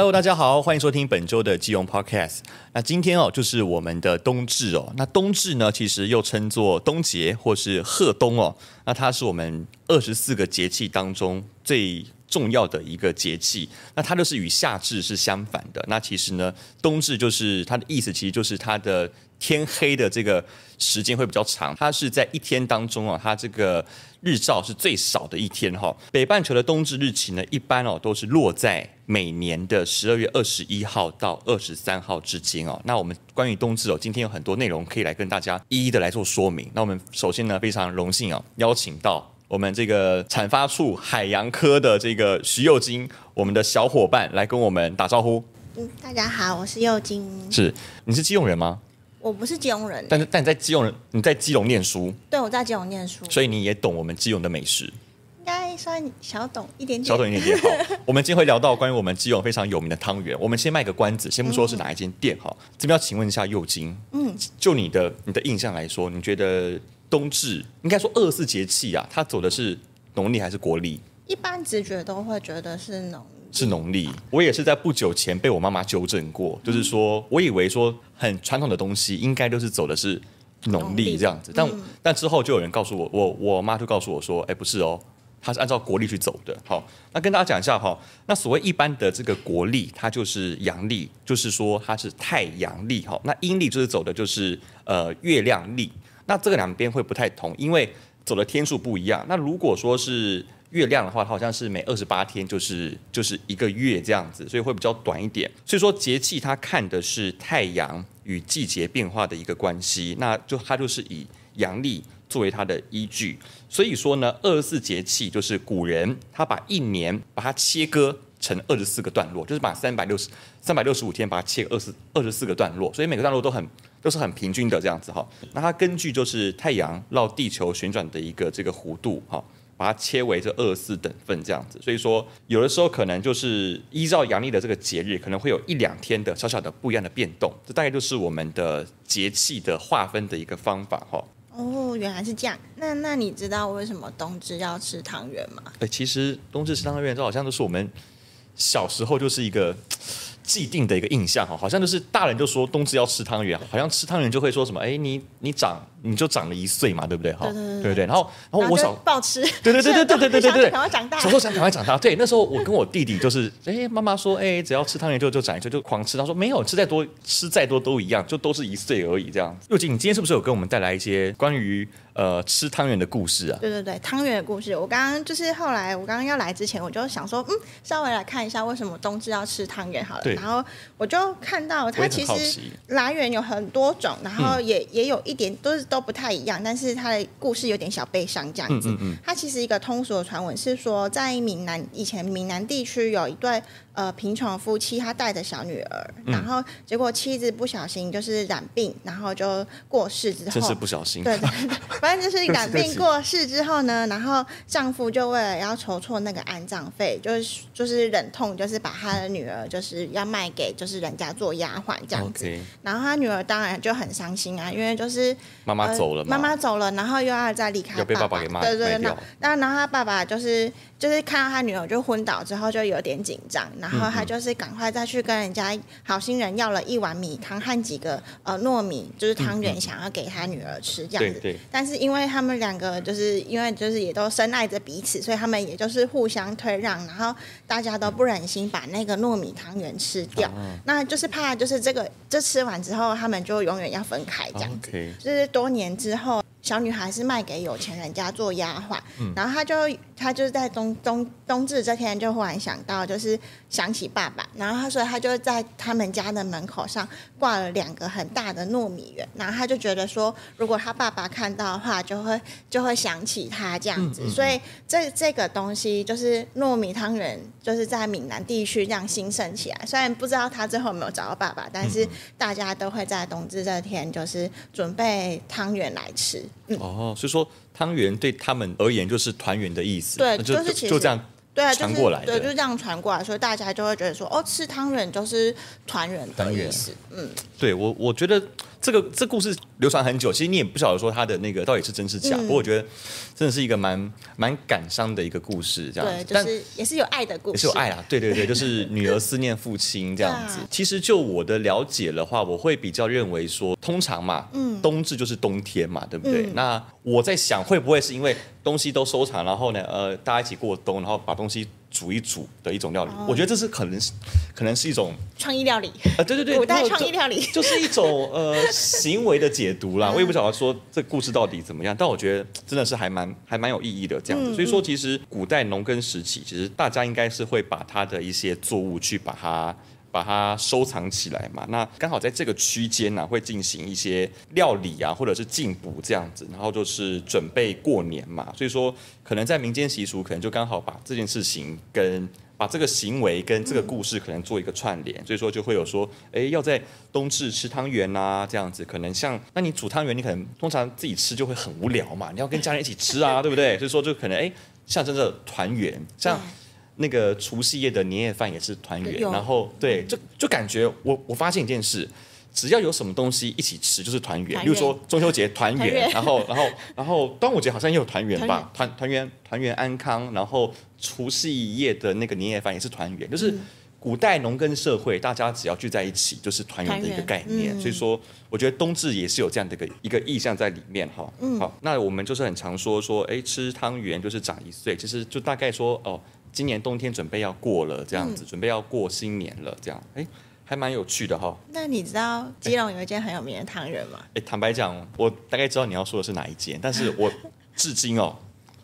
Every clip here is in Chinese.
Hello，大家好，欢迎收听本周的基隆 Podcast。那今天哦，就是我们的冬至哦。那冬至呢，其实又称作冬节或是贺冬哦。那它是我们二十四个节气当中最重要的一个节气。那它就是与夏至是相反的。那其实呢，冬至就是它的意思，其实就是它的。天黑的这个时间会比较长，它是在一天当中啊，它这个日照是最少的一天哈。北半球的冬至日期呢，一般哦都是落在每年的十二月二十一号到二十三号之间哦。那我们关于冬至哦，今天有很多内容可以来跟大家一一的来做说明。那我们首先呢，非常荣幸哦，邀请到我们这个产发处海洋科的这个徐幼金，我们的小伙伴来跟我们打招呼。嗯，大家好，我是幼金。是，你是基隆人吗？我不是基隆人，但是但你在基隆，你在基隆念书，对，我在基隆念书，所以你也懂我们基隆的美食，应该算小懂一点点，小懂一点点。好，我们今天会聊到关于我们基隆非常有名的汤圆。我们先卖个关子，先不说是哪一间店哈。嗯、这边要请问一下幼菁，嗯，就你的你的印象来说，你觉得冬至应该说二十四节气啊，它走的是农历还是国历？一般直觉都会觉得是农。是农历，我也是在不久前被我妈妈纠正过，就是说我以为说很传统的东西应该都是走的是农历这样子，但但之后就有人告诉我，我我妈就告诉我说，哎，不是哦，它是按照国历去走的。好，那跟大家讲一下哈，那所谓一般的这个国历，它就是阳历，就是说它是太阳历。哈，那阴历就是走的就是呃月亮历，那这个两边会不太同，因为走的天数不一样。那如果说是月亮的话，它好像是每二十八天就是就是一个月这样子，所以会比较短一点。所以说节气它看的是太阳与季节变化的一个关系，那就它就是以阳历作为它的依据。所以说呢，二十四节气就是古人他把一年把它切割成二十四个段落，就是把三百六十三百六十五天把它切二十二十四个段落，所以每个段落都很都是很平均的这样子哈。那它根据就是太阳绕地球旋转的一个这个弧度哈。把它切为这二十四等份这样子，所以说有的时候可能就是依照阳历的这个节日，可能会有一两天的小小的不一样的变动。这大概就是我们的节气的划分的一个方法哈。哦，原来是这样。那那你知道为什么冬至要吃汤圆吗？哎，其实冬至吃汤圆，这好像都是我们小时候就是一个。既定的一个印象哈，好像就是大人就说冬至要吃汤圆，好像吃汤圆就会说什么，哎，你你长你就长了一岁嘛，对不对？哈，对对对。然后然后我小暴吃，对对对对对对对对对，赶快长大，小时候想赶快长大。对，那时候我跟我弟弟就是，哎，妈妈说，哎，只要吃汤圆就就长一岁，就狂吃。他说没有，吃再多吃再多都一样，就都是一岁而已这样。幼菁，你今天是不是有跟我们带来一些关于呃吃汤圆的故事啊？对对对，汤圆的故事。我刚刚就是后来我刚刚要来之前，我就想说，嗯，稍微来看一下为什么冬至要吃汤圆好了。然后我就。看到它其实来源有很多种，然后也、嗯、也有一点都是都不太一样，但是它的故事有点小悲伤这样子。嗯嗯嗯、它其实一个通俗的传闻是说，在闽南以前闽南地区有一对。呃，贫穷夫妻他带着小女儿，嗯、然后结果妻子不小心就是染病，然后就过世之后，真是不小心。对对对，反正就是染病过世之后呢，然后丈夫就为了要筹措那个安葬费，就是就是忍痛就是把他的女儿就是要卖给就是人家做丫鬟这样子。然后他女儿当然就很伤心啊，因为就是妈妈走了，妈妈走了，然后又要再离开爸爸，要被爸爸给骂，对对对，那那然后他爸爸就是就是看到他女儿就昏倒之后就有点紧张，然后他就是赶快再去跟人家好心人要了一碗米汤和几个呃糯米，就是汤圆，想要给他女儿吃这样子。对对。但是因为他们两个就是因为就是也都深爱着彼此，所以他们也就是互相推让，然后大家都不忍心把那个糯米汤圆吃掉，那就是怕就是这个这吃完之后他们就永远要分开这样子。就是多年之后。小女孩是卖给有钱人家做丫鬟，嗯、然后她就她就是在冬冬冬至这天就忽然想到，就是想起爸爸，然后她所以她就在他们家的门口上挂了两个很大的糯米圆，然后她就觉得说，如果她爸爸看到的话，就会就会想起她这样子，嗯嗯嗯，所以这这个东西就是糯米汤圆，就是在闽南地区这样兴盛起来。虽然不知道她最后有没有找到爸爸，但是大家都会在冬至这天就是准备汤圆来吃。嗯、哦，所以说汤圆对他们而言就是团圆的意思，对，就就是就这样对传过来，对，就是这样传过来，所以大家就会觉得说，哦，吃汤圆就是团圆的意思。嗯，对我我觉得这个这、故事流传很久，其实你也不晓得说他的那个到底是真是假。嗯、不过我觉得真的是一个蛮蛮感伤的一个故事，这样子。对，就是也是有爱的故事，也是有爱啊。对对对，就是女儿思念父亲这样子。啊、其实就我的了解的话，我会比较认为说，通常嘛，嗯，冬至就是冬天嘛，对不对？嗯、那我在想，会不会是因为东西都收藏，然后呢，呃，大家一起过冬，然后把东西。煮一煮的一种料理，哦、我觉得这是可能是，可能是一种创意料理啊、呃，对对对，古代创意料理就，就是一种呃行为的解读啦。嗯、我也不晓得说这故事到底怎么样，但我觉得真的是还蛮还蛮有意义的这样子。嗯、所以说，其实古代农耕时期，其实大家应该是会把它的一些作物去把它。把它收藏起来嘛，那刚好在这个区间呢，会进行一些料理啊，或者是进补这样子，然后就是准备过年嘛，所以说可能在民间习俗，可能就刚好把这件事情跟把这个行为跟这个故事可能做一个串联，所以说就会有说，哎，要在冬至吃汤圆啊，这样子，可能像那你煮汤圆，你可能通常自己吃就会很无聊嘛，你要跟家人一起吃啊，对不对？所以说就可能哎，象征着团圆，像。那个除夕夜的年夜饭也是团圆，然后对，就就感觉我我发现一件事，只要有什么东西一起吃就是团圆，比如说中秋节团圆，然后然后然后端午节好像也有团圆吧，团团圆团圆安康，然后除夕夜的那个年夜饭也是团圆，就是古代农耕社会，大家只要聚在一起就是团圆的一个概念，嗯、所以说我觉得冬至也是有这样的一个一个意象在里面哈。嗯、好，那我们就是很常说说，哎，吃汤圆就是长一岁，其实就大概说哦。今年冬天准备要过了，这样子，嗯、准备要过新年了，这样，哎，还蛮有趣的哈。那你知道基隆有一间很有名的汤圆吗？哎，坦白讲，我大概知道你要说的是哪一间，但是我至今哦。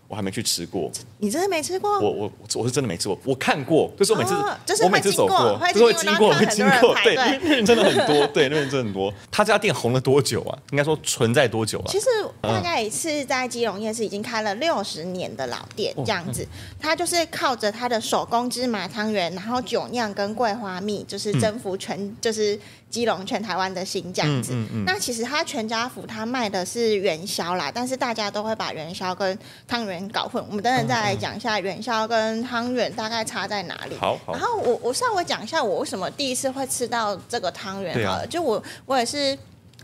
我还没去吃过，你真的没吃过？我我我是真的没吃过，我看过，就是我每次，就是我每次走过，就是会经过，会经过，对，那边真的很多，对，那边真的很多。他家店红了多久啊？应该说存在多久啊？其实大概也是在基隆夜市已经开了六十年的老店这样子，他就是靠着他的手工芝麻汤圆，然后酒酿跟桂花蜜，就是征服全，就是。基隆全台湾的新这样子，嗯嗯嗯、那其实他全家福他卖的是元宵啦，但是大家都会把元宵跟汤圆搞混。我们等等再来讲一下元宵跟汤圆大概差在哪里。好，好然后我我稍微讲一下我为什么第一次会吃到这个汤圆好了，啊、就我我也是。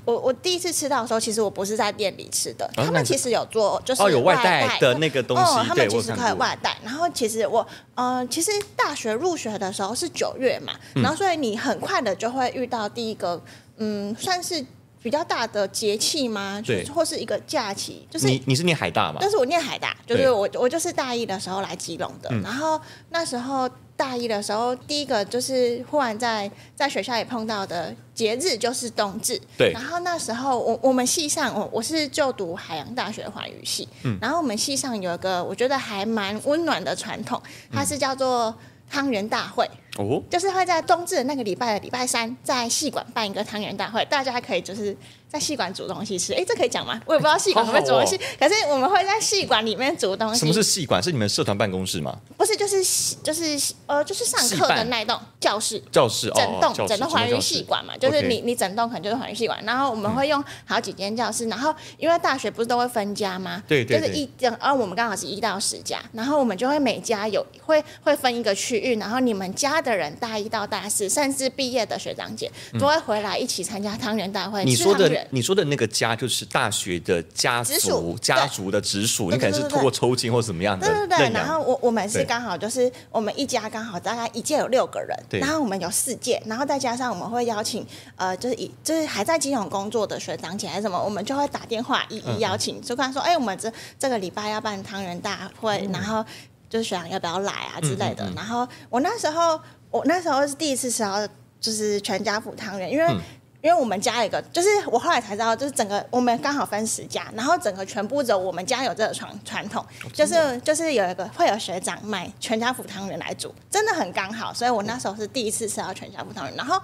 我我第一次吃到的时候，其实我不是在店里吃的，他们其实有做，就是哦有外带的那个东西，哦，他们其实可以外带。然后其实我，呃，其实大学入学的时候是九月嘛，然后所以你很快的就会遇到第一个，嗯，算是比较大的节气吗？对，或是一个假期，就是你你是念海大吗？但是我念海大，就是我我就是大一的时候来基隆的，然后那时候。大一的时候，第一个就是忽然在在学校里碰到的节日就是冬至。对。然后那时候我我们系上，我我是就读海洋大学环语系。嗯。然后我们系上有一个我觉得还蛮温暖的传统，它是叫做汤圆大会。哦。就是会在冬至的那个礼拜的礼拜三，在系馆办一个汤圆大会，大家可以就是。在戏馆煮东西吃，哎，这可以讲吗？我也不知道戏馆会不会煮东西，可是我们会在戏馆里面煮东西。什么是戏馆？是你们社团办公室吗？不是，就是就是呃，就是上课的那栋教室。教室整栋整栋环宇戏馆嘛，就是你你整栋可能就是环宇戏馆。然后我们会用好几间教室，然后因为大学不是都会分家吗？对对。就是一，然后我们刚好是一到十家，然后我们就会每家有会会分一个区域，然后你们家的人大一到大四，甚至毕业的学长姐都会回来一起参加汤圆大会。你说的你说的那个。家就是大学的家族，家族的直属，你可能是通过抽筋或怎么样的。对对对。然后我我们是刚好就是我们一家刚好大概一届有六个人，然后我们有四届，然后再加上我们会邀请呃就是以就是还在金融工作的学长姐还是什么，我们就会打电话一一邀请，就看说哎我们这这个礼拜要办汤圆大会，然后就是学长要不要来啊之类的。然后我那时候我那时候是第一次吃到就是全家福汤圆，因为。因为我们家有一个，就是我后来才知道，就是整个我们刚好分十家，然后整个全部只有我们家有这个传传统，就是就是有一个会有学长买全家福汤圆来煮，真的很刚好，所以我那时候是第一次吃到全家福汤圆。然后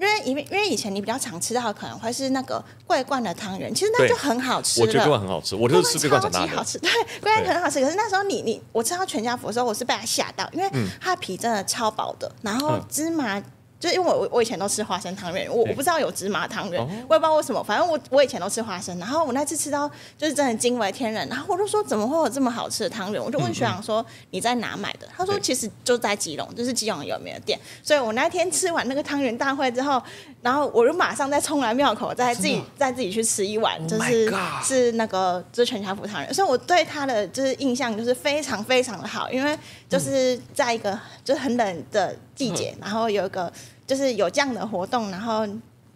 因为因为因为以前你比较常吃到的可能会是那个桂冠的汤圆，其实那就很好吃。我觉得桂冠很好吃，我就是吃桂冠长大好吃，对，桂冠很好吃。可是那时候你你我吃到全家福的时候，我是被它吓到，因为它皮真的超薄的，然后芝麻。就因为我我以前都吃花生汤圆，我我不知道有芝麻汤圆，我也不知道为什么，反正我我以前都吃花生。然后我那次吃到就是真的惊为天人，然后我就说怎么会有这么好吃的汤圆？我就问学长说你在哪买的？他说其实就在基隆，就是基隆有名的店。所以我那天吃完那个汤圆大会之后，然后我就马上再冲来庙口，再自己再自己去吃一碗，就是是那个就是全家福汤圆。所以我对他的就是印象就是非常非常的好，因为就是在一个就是很冷的季节，然后有一个。就是有这样的活动，然后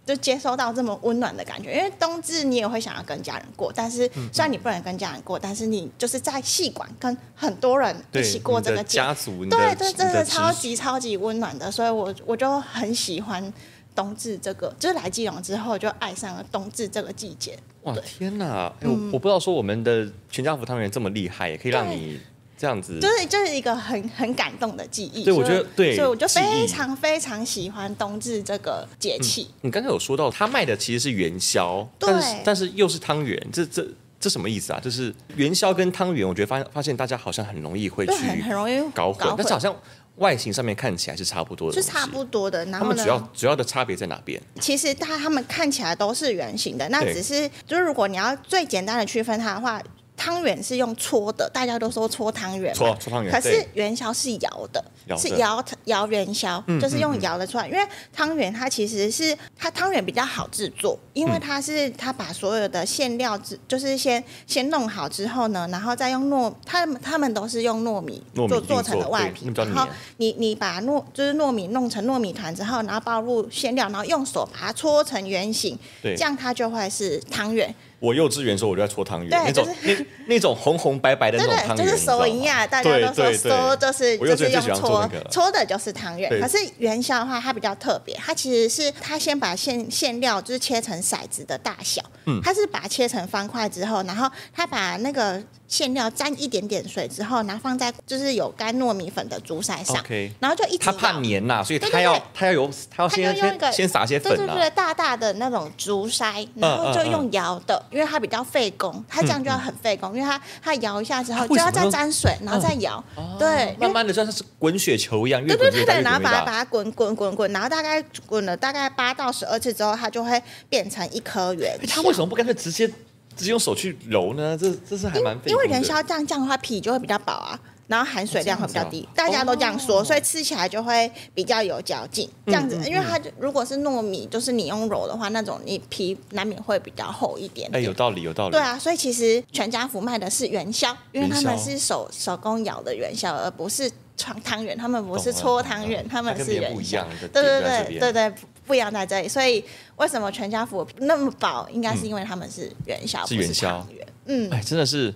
就接收到这么温暖的感觉。因为冬至你也会想要跟家人过，但是虽然你不能跟家人过，但是你就是在戏馆跟很多人一起过这个家族，对，这真的超级超级温暖的。所以我我就很喜欢冬至这个，就是来基隆之后就爱上了冬至这个季节。哇，天哪！欸，我我不知道说我们的全家福汤圆这么厉害，也可以让你。这样子就是就是一个很很感动的记忆。对，我觉得对，所以我就非常非常喜欢冬至这个节气。嗯、你刚才有说到他卖的其实是元宵，但是但是又是汤圆，这这这什么意思啊？就是元宵跟汤圆，我觉得发发现大家好像很容易会去很很容易搞混，但是好像外形上面看起来是差不多的，是差不多的。然后呢，他们主要主要的差别在哪边？其实它他们看起来都是圆形的，那只是就是如果你要最简单的区分它的话。汤圆是用搓的，大家都说搓汤圆，搓搓汤圆。可是元宵是摇的，是摇摇元宵，就是用摇的出来。因为汤圆它其实是它汤圆比较好制作，因为它是它把所有的馅料，就是先先弄好之后呢，然后再用糯，他们他们都是用糯米做做成的外皮，然后你你把糯就是糯米弄成糯米团之后，然后包入馅料，然后用手把它搓成圆形，这样它就会是汤圆。我幼稚园时候我就在搓汤圆，那种那 那种红红白白的那种汤圆，就是手一样，大家都说说就是就是用搓搓的，就是汤圆。可是元宵的话，它比较特别，它其实是它先把馅馅料就是切成骰子的大小，嗯，它是把它切成方块之后，然后它把那个。馅料沾一点点水之后，然后放在就是有干糯米粉的竹筛上然后就一直。它怕黏呐，所以它要它要有它要先先先撒些对对对，大大的那种竹筛，然后就用摇的，因为它比较费工，它这样就要很费工，因为它它摇一下之后就要再沾水，然后再摇，嗯，对，慢慢的像是滚雪球一样，对对对对，然后把它把它滚滚滚滚，然后大概滚了大概八到十二次之后，它就会变成一颗圆。它为什么不干脆直接？直接用手去揉呢？这这是还蛮费。因为元宵这样这样的话，皮就会比较薄啊，然后含水量会比较低，大家都这样说，所以吃起来就会比较有嚼劲。这样子，因为它如果是糯米，就是你用揉的话，那种你皮难免会比较厚一点。哎，有道理，有道理。对啊，所以其实全家福卖的是元宵，因为他们是手手工咬的元宵，而不是床汤圆。他们不是搓汤圆，他们是元宵。对对对对对。不一样在这里，所以为什么全家福那么薄？应该是因为他们是元宵，是元宵。嗯，哎，真的是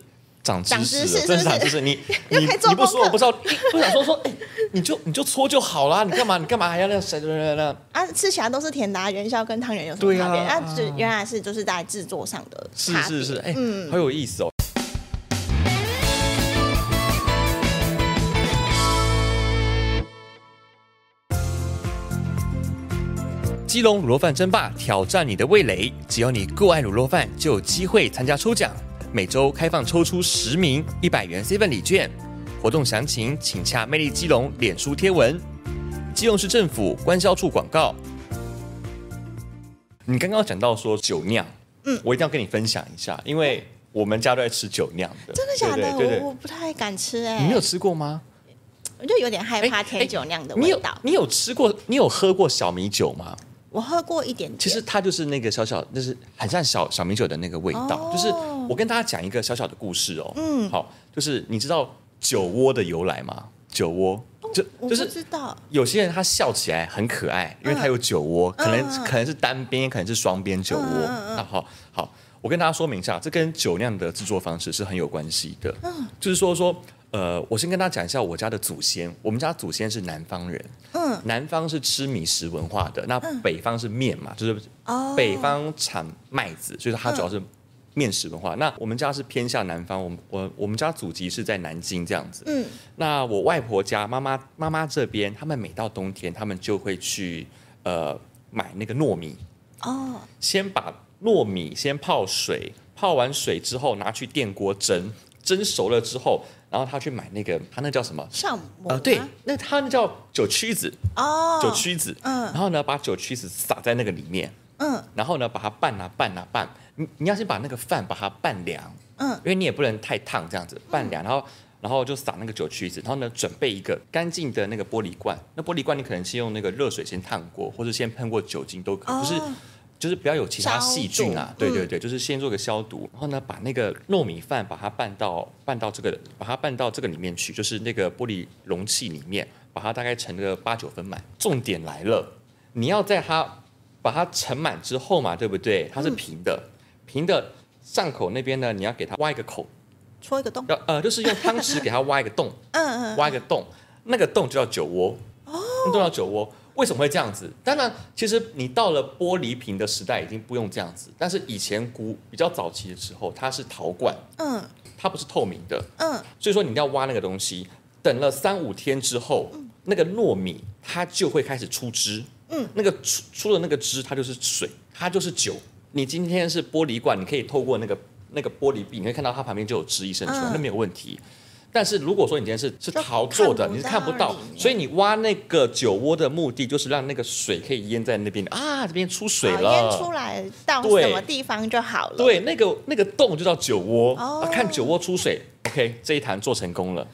长知识，是是长知识。你 你你不说我不知道，不想说说，哎，你就你就搓就好了，你干嘛你干嘛还要那样塞塞塞啊，吃起来都是甜的，元宵跟汤圆有什么差别？啊，就原来是就是在制作上的差。是是是，哎，嗯，好有意思哦。基隆卤肉饭争霸挑战你的味蕾，只要你够爱卤肉饭，就有机会参加抽奖。每周开放抽出十名一百元 seven 礼券，活动详情请洽魅力基隆脸书贴文。基隆市政府关销处广告。你刚刚讲到说酒酿，嗯，我一定要跟你分享一下，因为我们家都在吃酒酿的。真的假的？对对对，我我不太敢吃哎、欸。你没有吃过吗？我就有点害怕甜酒酿的味道。你有你有吃过？你有喝过小米酒吗？我喝过一点点，其实它就是那个小小，就是很像小小米酒的那个味道。Oh. 就是我跟大家讲一个小小的故事哦。嗯，好，就是你知道酒窝的由来吗？酒窝就就是知道有些人他笑起来很可爱，因为他有酒窝，可能可能是单边，可能是双边酒窝。那好好，我跟大家说明一下，这跟酒酿的制作方式是很有关系的。嗯，就是说说。呃，我先跟大家讲一下我家的祖先。我们家祖先是南方人，嗯，南方是吃米食文化的，那北方是面嘛，就是北方产麦子，所以它主要是面食文化。那我们家是偏向南方，我我我们家祖籍是在南京这样子，嗯，那我外婆家妈妈妈妈这边，他们每到冬天，他们就会去呃买那个糯米，哦，先把糯米先泡水，泡完水之后拿去电锅蒸。蒸熟了之后，然后他去买那个，他那叫什么？酵母啊，对，那他那叫酒曲子哦，酒曲子。嗯，然后呢，把酒曲子撒在那个里面。嗯，然后呢，把它拌啊拌啊拌。你你要先把那个饭把它拌凉。嗯，因为你也不能太烫，这样子拌凉，然后然后就撒那个酒曲子，然后呢，准备一个干净的那个玻璃罐。那玻璃罐你可能先用那个热水先烫过，或者先喷过酒精都可以，就是。就是不要有其他细菌啊，对对对，就是先做个消毒，然后呢，把那个糯米饭把它拌到拌到这个，把它拌到这个里面去，就是那个玻璃容器里面，把它大概盛个八九分满。重点来了，你要在它把它盛满之后嘛，对不对？它是平的，平的上口那边呢，你要给它挖一个口，戳一个洞，要呃，就是用汤匙给它挖一个洞，嗯嗯，挖一个洞，那个洞就叫酒窝，哦，那都叫酒窝。为什么会这样子？当然，其实你到了玻璃瓶的时代，已经不用这样子。但是以前古比较早期的时候，它是陶罐，嗯，它不是透明的，嗯，所以说你要挖那个东西，等了三五天之后，嗯、那个糯米它就会开始出汁，嗯，那个出出了那个汁，它就是水，它就是酒。你今天是玻璃罐，你可以透过那个那个玻璃壁，你可以看到它旁边就有汁一渗出来，嗯、那没有问题。但是如果说你今天是是陶做的，你是看不到，所以你挖那个酒窝的目的就是让那个水可以淹在那边啊，这边出水了，淹出来到什么地方就好了。对，那个那个洞就叫酒窝，哦啊、看酒窝出水，OK，这一坛做成功了。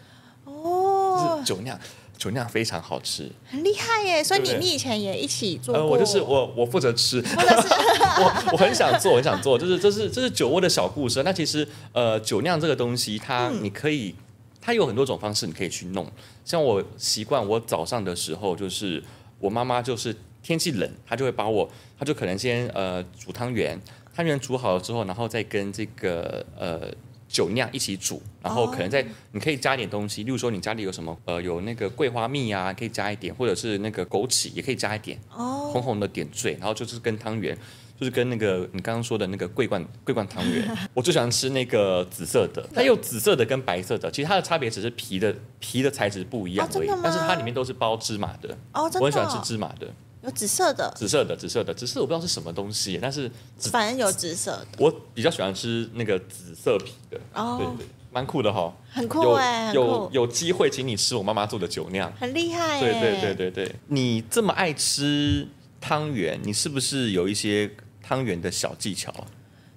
哦，是酒酿，酒酿非常好吃，很厉害耶！所以你你以前也一起做过？呃、我就是我我负责吃，我 我很想做，很想做，就是这是这是酒窝的小故事。那其实呃，酒酿这个东西，它你可以。嗯它有很多种方式，你可以去弄。像我习惯，我早上的时候就是我妈妈就是天气冷，她就会把我，她就可能先呃煮汤圆，汤圆煮好了之后，然后再跟这个呃酒酿一起煮，然后可能在你可以加一点东西，例如说你家里有什么呃有那个桂花蜜啊，可以加一点，或者是那个枸杞也可以加一点，哦红红的点缀，然后就是跟汤圆。就是跟那个你刚刚说的那个桂冠桂冠汤圆，我最喜欢吃那个紫色的，它有紫色的跟白色的，其实它的差别只是皮的皮的材质不一样而已，哦、但是它里面都是包芝麻的。哦，真的、哦。我很喜欢吃芝麻的。有紫色的。紫色的，紫色的，只是我不知道是什么东西，但是反正有紫色的。我比较喜欢吃那个紫色皮的。哦。对对，蛮酷的哈。很酷哎，有有有机会请你吃我妈妈做的酒酿，很厉害。对对对对对，你这么爱吃汤圆，你是不是有一些？汤圆的小技巧啊？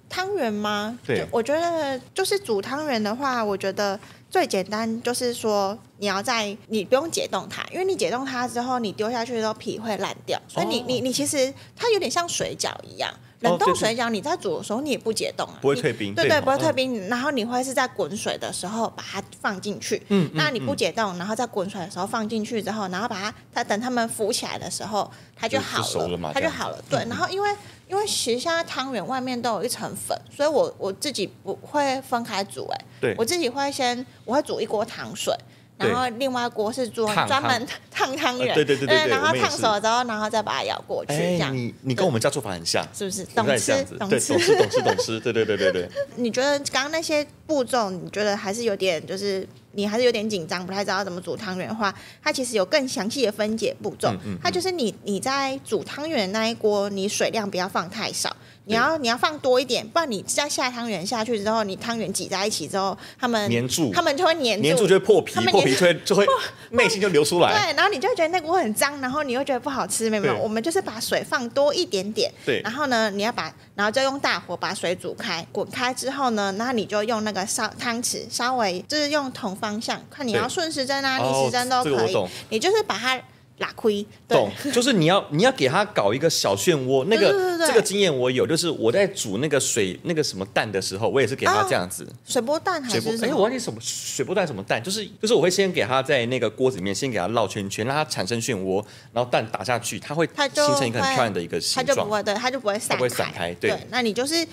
汤圆吗？对，我觉得就是煮汤圆的话，我觉得最简单就是说，你要在你不用解冻它，因为你解冻它之后，你丢下去的时候皮会烂掉，所以你、哦、你你其实它有点像水饺一样。冷冻水饺，你在煮的时候你也不解冻啊，不会退冰，对对，对，不会退冰。然后你会是在滚水的时候把它放进去，嗯，那你不解冻，然后在滚水的时候放进去之后，然后把它，它等它们浮起来的时候，它就好了，它就好了。对，然后因为因为其实现在汤圆外面都有一层粉，所以我我自己不会分开煮，哎，对，我自己会先我会煮一锅糖水。然后另外一锅是做专门烫汤圆，对对对对，然后烫熟了之后，然后再把它舀过去，这样。你你跟我们家做法很像，是不是？懂吃懂吃懂吃懂吃懂吃，对对对对对。你觉得刚刚那些步骤，你觉得还是有点，就是你还是有点紧张，不太知道怎么煮汤圆的话，它其实有更详细的分解步骤。它就是你你在煮汤圆的那一锅，你水量不要放太少。你要你要放多一点，不然你再下汤圆下去之后，你汤圆挤在一起之后，他们粘住，他们就会粘住，粘住就会破皮，破皮就会 就会内心就流出来。对，然后你就会觉得那锅很脏，然后你又觉得不好吃，没有没有？我们就是把水放多一点点，对。然后呢，你要把，然后就用大火把水煮开，滚开之后呢，然后你就用那个烧汤匙稍微就是用同方向，看你要顺时针啊、逆时针都可以，你就是把它。拉亏，懂，就是你要你要给他搞一个小漩涡，那个这个经验我有，就是我在煮那个水那个什么蛋的时候，我也是给他这样子，水波蛋还是哎，我忘记什么水波蛋什么蛋，就是就是我会先给他在那个锅子里面先给他绕圈圈，让它产生漩涡，然后蛋打下去，它会形成一个很漂亮的一个形状，它就不会对，它就不会散开，对，那你就是。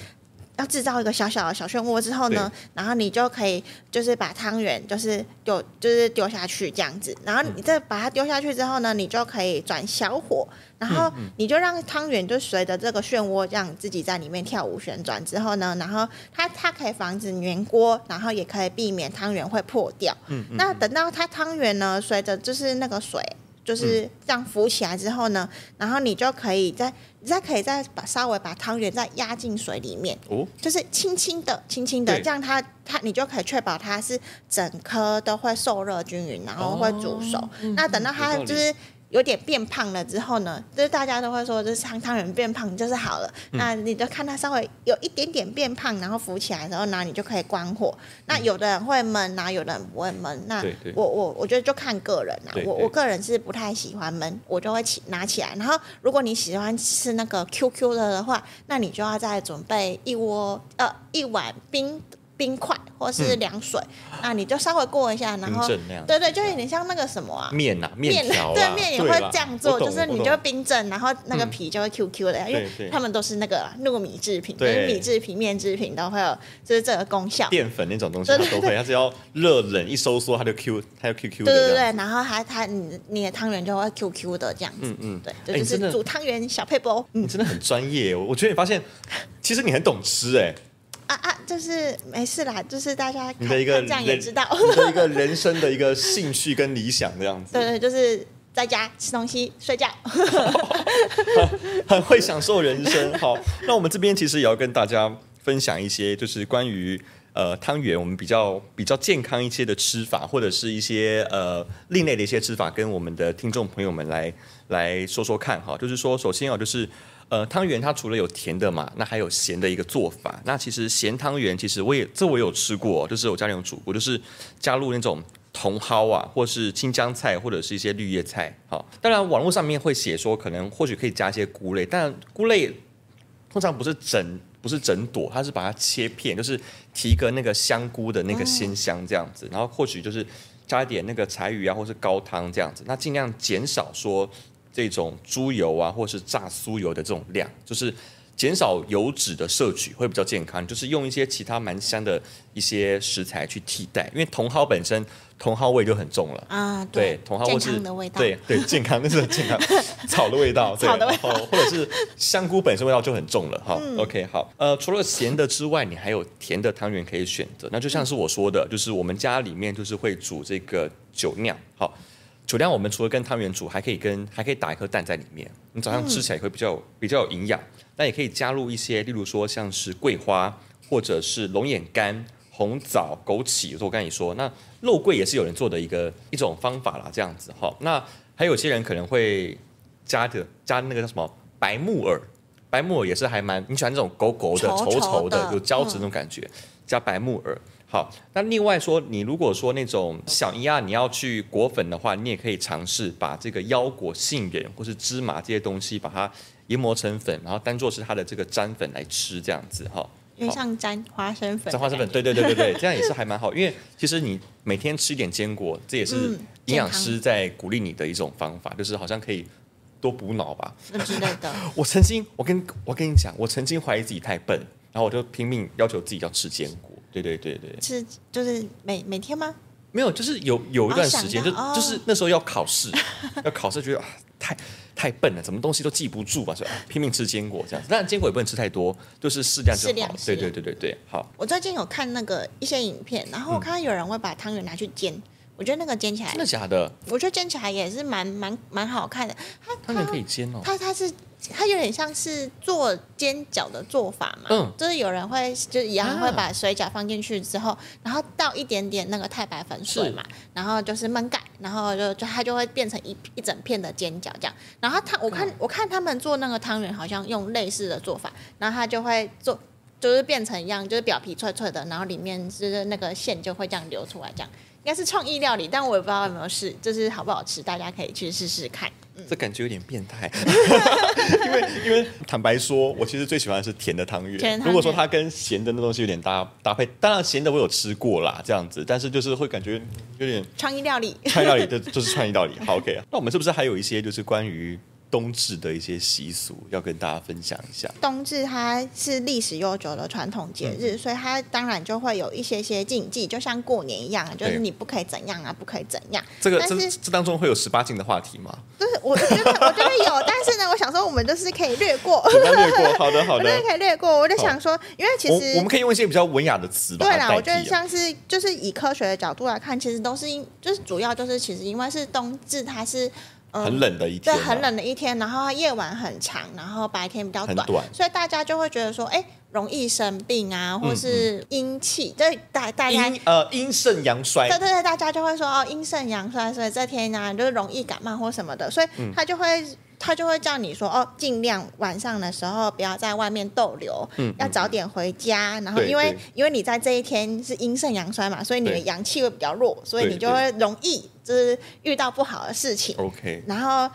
要制造一个小小的小漩涡之后呢，然后你就可以就是把汤圆就是丢就是丢下去这样子，然后你再把它丢下去之后呢，你就可以转小火，然后你就让汤圆就随着这个漩涡这样自己在里面跳舞旋转之后呢，然后它它可以防止粘锅，然后也可以避免汤圆会破掉。嗯，那等到它汤圆呢，随着就是那个水。就是这样浮起来之后呢，然后你就可以再，你再可以再把稍微把汤圆再压进水里面，哦，就是轻轻的、轻轻的，这样它它你就可以确保它是整颗都会受热均匀，然后会煮熟。那等到它就是。有点变胖了之后呢，就是大家都会说，就是汤汤圆变胖就是好了。嗯、那你就看它稍微有一点点变胖，然后浮起来的时候，那你就可以关火。那有的人会焖，然后有的人不会焖。那我我我觉得就看个人啦。我我个人是不太喜欢焖，我就会起拿起来。然后如果你喜欢吃那个 QQ 的的话，那你就要再准备一窝呃一碗冰。冰块或是凉水，嗯、那你就稍微过一下，然后对对，就有点像那个什么啊面啊面条，对面也会这样做，就是你就冰镇，然后那个皮就会 Q Q 的，嗯、因为他们都是那个糯米制品，米制品、面制品都会有，就是这个功效。淀粉那种东西它都会，它只要热冷一收缩，它就 Q，它就 Q Q 的。对对对，然后它它你你的汤圆就会 Q Q 的这样子，嗯嗯，对，就是煮汤圆小撇步。你真的很专业，我觉得你发现，其实你很懂吃哎。就是没事啦，就是大家看，看这样也知道，你的一个人生的一个兴趣跟理想这样子。对对，就是在家吃东西、睡觉，很，很会享受人生。好，那我们这边其实也要跟大家分享一些，就是关于呃汤圆，我们比较比较健康一些的吃法，或者是一些呃另类的一些吃法，跟我们的听众朋友们来来说说看哈。就是说，首先啊，就是。呃，汤圆它除了有甜的嘛，那还有咸的一个做法。那其实咸汤圆，其实我也这我有吃过，就是我家里有煮过，就是加入那种茼蒿啊，或是青江菜，或者是一些绿叶菜。好，当然网络上面会写说，可能或许可以加一些菇类，但菇类通常不是整不是整朵，它是把它切片，就是提一个那个香菇的那个鲜香这样子，然后或许就是加一点那个柴鱼啊，或是高汤这样子，那尽量减少说。这种猪油啊，或是炸酥油的这种量，就是减少油脂的摄取会比较健康。就是用一些其他蛮香的一些食材去替代，因为茼蒿本身茼蒿味就很重了啊。对，茼蒿味是健康的味道。对对，健康那是健康 草的味道，对，草的味道，或者是香菇本身味道就很重了哈。嗯、OK，好，呃，除了咸的之外，你还有甜的汤圆可以选择。那就像是我说的，就是我们家里面就是会煮这个酒酿，好。酒酿我们除了跟汤圆煮，还可以跟还可以打一颗蛋在里面，你早上吃起来会比较比较有营养。那也可以加入一些，例如说像是桂花，或者是龙眼干、红枣、枸杞。我跟你说，那肉桂也是有人做的一个一种方法啦，这样子哈。那还有些人可能会加的加那个叫什么白木耳，白木耳也是还蛮你喜欢这种狗狗的、稠稠的、有胶质那种感觉，加白木耳。好，那另外说，你如果说那种小一啊，你要去裹粉的话，你也可以尝试把这个腰果、杏仁或是芝麻这些东西，把它研磨成粉，然后当做是它的这个粘粉来吃，这样子哈。因为像沾花生粉，沾花生粉，对对对对对，这样也是还蛮好。因为其实你每天吃一点坚果，这也是营养师在鼓励你的一种方法，就是好像可以多补脑吧之类的。我曾经，我跟我跟你讲，我曾经怀疑自己太笨，然后我就拼命要求自己要吃坚果。对对对对，是就是每每天吗？没有，就是有有一段时间，哦、就就是那时候要考试，要考试，觉得啊太太笨了，什么东西都记不住吧，所以拼命吃坚果这样子。当然坚果也不能吃太多，就是适量就好。适量，对对对对对，好。我最近有看那个一些影片，然后我看到有人会把汤圆拿去煎，嗯、我觉得那个煎起来真的假的？我觉得煎起来也是蛮蛮蛮好看的。它汤圆可以煎哦，它它是。它有点像是做煎饺的做法嘛，嗯，就是有人会就一样会把水饺放进去之后，啊、然后倒一点点那个太白粉水嘛，然后就是焖盖，然后就就它就会变成一一整片的煎饺这样。然后他我看、嗯、我看他们做那个汤圆好像用类似的做法，然后他就会做就是变成一样，就是表皮脆脆的，然后里面就是那个馅就会这样流出来，这样应该是创意料理，但我也不知道有没有试，就是好不好吃，大家可以去试试看。这感觉有点变态，因为因为坦白说，我其实最喜欢的是甜的汤圆。汤圆如果说它跟咸的那东西有点搭搭配，当然咸的我有吃过啦，这样子，但是就是会感觉有点创意料理，创意料理就就是创意料理。好，OK，那我们是不是还有一些就是关于？冬至的一些习俗要跟大家分享一下。冬至它是历史悠久的传统节日，嗯、所以它当然就会有一些些禁忌，就像过年一样，就是你不可以怎样啊，不可以怎样。这个是这这当中会有十八禁的话题吗？就是我觉得我觉得有，但是呢，我想说我们就是可以略过，略过。好的 好的，我可以略过。我就想说，因为其实我，我们可以用一些比较文雅的词吧。对啦，我觉得像是就是以科学的角度来看，其实都是因就是主要就是其实因为是冬至，它是。很冷的一天，对，很冷的一天，然后夜晚很长，然后白天比较短，短。所以大家就会觉得说，哎，容易生病啊，或是阴气，就大大家呃阴盛阳衰，对对对，大家就会说哦阴盛阳衰，所以这天呢、啊、就是容易感冒或什么的，所以他就会。他就会叫你说哦，尽量晚上的时候不要在外面逗留，嗯、要早点回家。然后因为因为你在这一天是阴盛阳衰嘛，所以你的阳气会比较弱，所以你就会容易就是遇到不好的事情。OK，然后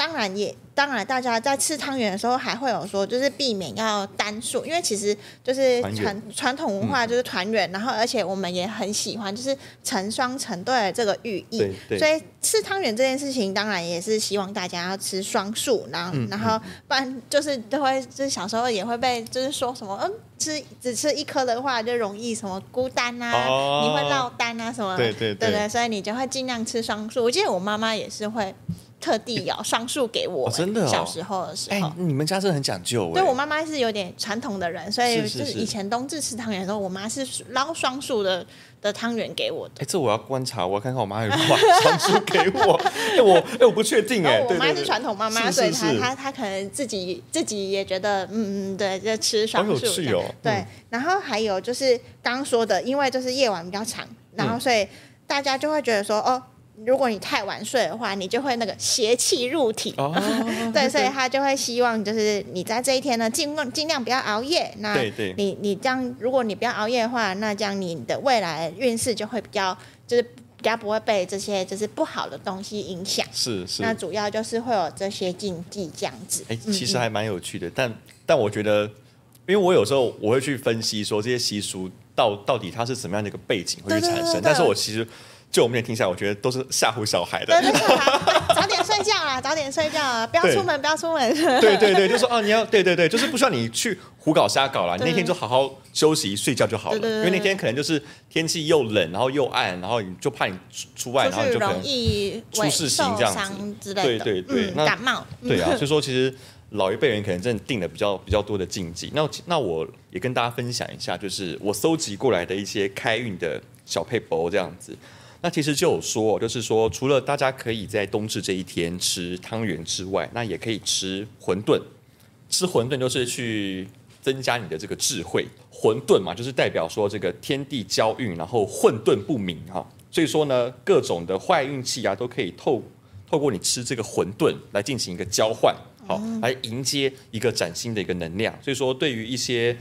当然也。当然，大家在吃汤圆的时候还会有说，就是避免要单数，因为其实就是传传统文化就是团圆，嗯、然后而且我们也很喜欢就是成双成对的这个寓意，所以吃汤圆这件事情当然也是希望大家要吃双数，然后、嗯、然后不然就是都会就是小时候也会被就是说什么嗯吃只吃一颗的话就容易什么孤单啊，哦、你会落单啊什么，对对对，对对，所以你就会尽量吃双数。我记得我妈妈也是会。特地要双数给我，哦，真的，哦，小时候的时候，欸、你们家真的很讲究。对，我妈妈是有点传统的人，所以就是以前冬至吃汤圆的时候，我妈是捞双数的的汤圆给我的。哎，欸，这我要观察，我要看看我妈有没有双数给我。哎，欸，我哎，欸，我不确定哎。我妈是传统妈妈，所以她她她可能自己自己也觉得嗯嗯对，就吃双数。好有趣哦。对，嗯，然后还有就是刚刚说的，因为就是夜晚比较长，然后所以大家就会觉得说哦。如果你太晚睡的话，你就会那个邪气入体。Oh, 对，所以他就会希望就是你在这一天呢，尽尽量不要熬夜。那你，对对，你这样，如果你不要熬夜的话，那这样你的未来运势就会比较，就是比较不会被这些就是不好的东西影响。是是。那主要就是会有这些禁忌这样子。哎、欸，其实还蛮有趣的，嗯、但但我觉得，因为我有时候我会去分析说这些习俗到到底它是什么样的一个背景会去产生，对对对对，但是我其实。就我们也听下来，我觉得都是吓唬小孩的。对，对，对，早点睡觉啊，早点睡觉啊，不要出门，不要出门。对对对，就说啊，你要对对对，就是不需要你去胡搞瞎搞啦，你那天就好好休息睡觉就好了。对对对，因为那天可能就是天气又冷，然后又暗，然后你就怕你出外，然后你就可能容易出事情这样子。对对对，嗯、那感冒。对啊，所以说其实老一辈人可能真的定了比较比较多的禁忌。那那我也跟大家分享一下，就是我搜集过来的一些开运的小配博这样子。那其实就有说，就是说，除了大家可以在冬至这一天吃汤圆之外，那也可以吃馄饨。吃馄饨就是去增加你的这个智慧。馄饨嘛，就是代表说这个天地交运，然后混沌不明哈。所以说呢，各种的坏运气啊，都可以透透过你吃这个馄饨来进行一个交换，好，来迎接一个崭新的一个能量。所以说，对于一些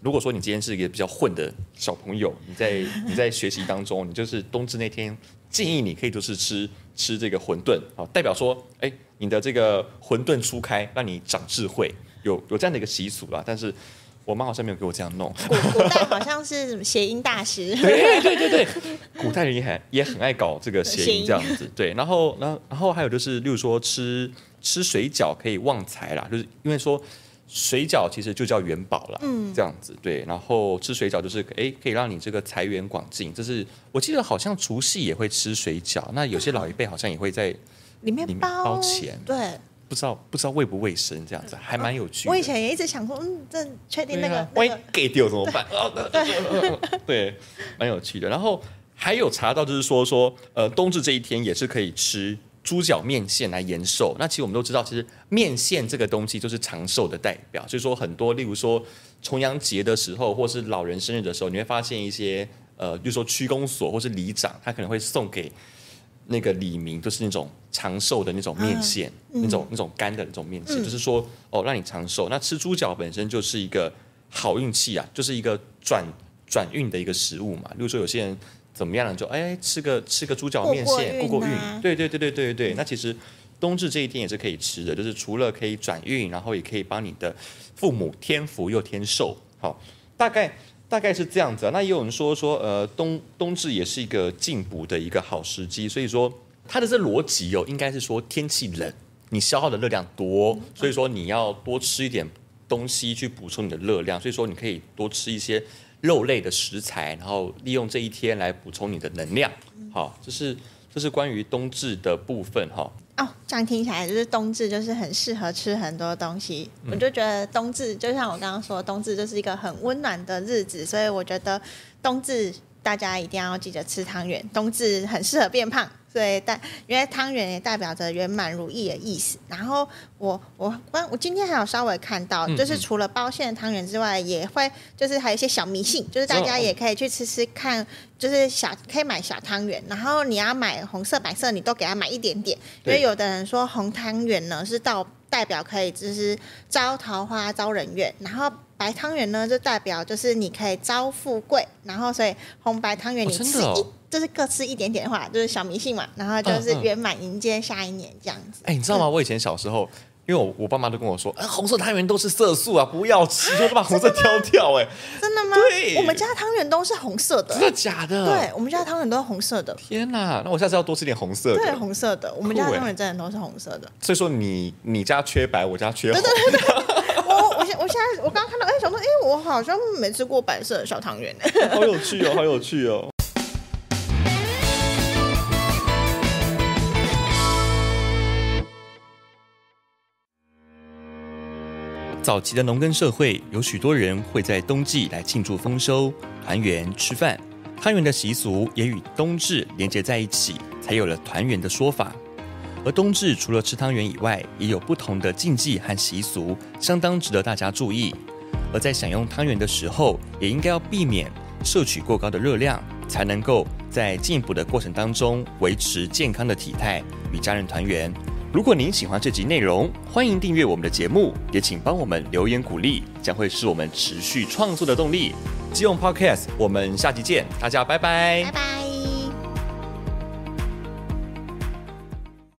如果说你今天是一个比较混的小朋友，你在 你在学习当中，你就是冬至那天，建议你可以就是吃吃这个馄饨啊，代表说，哎，你的这个馄饨初开，让你长智慧，有有这样的一个习俗啦。但是我妈好像没有给我这样弄。古古代好像是什么谐音大师。对对对对，古代人也很也很爱搞这个谐音这样子。对，然后然后然后还有就是，例如说吃吃水饺可以旺财啦，就是因为说。水饺其实就叫元宝了，嗯，这样子对。然后吃水饺就是哎，可以让你这个财源广进。这是我记得好像除夕也会吃水饺，那有些老一辈好像也会在里面包包钱，对，不知道不知道卫不卫生这样子，还蛮有趣的。我以前也一直想说，嗯，这确定那个万一给丢怎么办？对，对，蛮有趣的。然后还有查到就是说说，呃，冬至这一天也是可以吃。猪脚面线来延寿，那其实我们都知道，其实面线这个东西就是长寿的代表。所以说很多，例如说重阳节的时候，或是老人生日的时候，你会发现一些呃，比如说区公所或是里长，他可能会送给那个李明，就是那种长寿的那种面线，那种那种干的那种面线，嗯、就是说哦，让你长寿。那吃猪脚本身就是一个好运气啊，就是一个转转运的一个食物嘛。例如说有些人。怎么样了？就哎，吃个吃个猪脚面线，过过运。对对对对对对。那其实冬至这一天也是可以吃的，就是除了可以转运，然后也可以帮你的父母添福又添寿。好，大概大概是这样子啊。那也有人说说，呃，冬冬至也是一个进补的一个好时机。所以说，它的这逻辑哦，应该是说天气冷，你消耗的热量多，所以说你要多吃一点东西去补充你的热量。所以说，你可以多吃一些。肉类的食材，然后利用这一天来补充你的能量。好，这是这是关于冬至的部分哈。哦，这样听起来就是冬至就是很适合吃很多东西。嗯、我就觉得冬至就像我刚刚说，冬至就是一个很温暖的日子，所以我觉得冬至大家一定要记得吃汤圆。冬至很适合变胖。对，但因为汤圆也代表着圆满如意的意思。然后我我我我今天还有稍微看到，嗯、就是除了包馅的汤圆之外，也会就是还有一些小迷信，就是大家也可以去吃吃看，就是小可以买小汤圆，然后你要买红色、白色，你都给他买一点点，因为有的人说红汤圆呢是到代表可以就是招桃花、招人缘，然后。白汤圆呢，就代表就是你可以招富贵，然后所以红白汤圆你吃一、哦哦、就是各吃一点点的话，就是小迷信嘛，然后就是圆满迎接下一年这样子。哎、嗯嗯欸，你知道吗？我以前小时候，因为我我爸妈都跟我说，哎、红色汤圆都是色素啊，不要吃，就把红色挑掉。哎，真的吗？对，我们家汤圆都是红色的。真的假的？对，我们家汤圆都是红色的。天哪，那我下次要多吃点红色的。对，红色的，我们家汤圆真的都是红色的。所以说你你家缺白，我家缺红。对对对对我现在我刚刚看到，哎，想说，哎，我好像没吃过白色的小汤圆呢。好有趣哦，好有趣哦。早期的农耕社会，有许多人会在冬季来庆祝丰收、团圆吃饭，汤圆的习俗也与冬至连接在一起，才有了团圆的说法。而冬至除了吃汤圆以外，也有不同的禁忌和习俗，相当值得大家注意。而在享用汤圆的时候，也应该要避免摄取过高的热量，才能够在进补的过程当中维持健康的体态，与家人团圆。如果您喜欢这集内容，欢迎订阅我们的节目，也请帮我们留言鼓励，将会是我们持续创作的动力。即用 Podcast，我们下集见，大家。拜拜。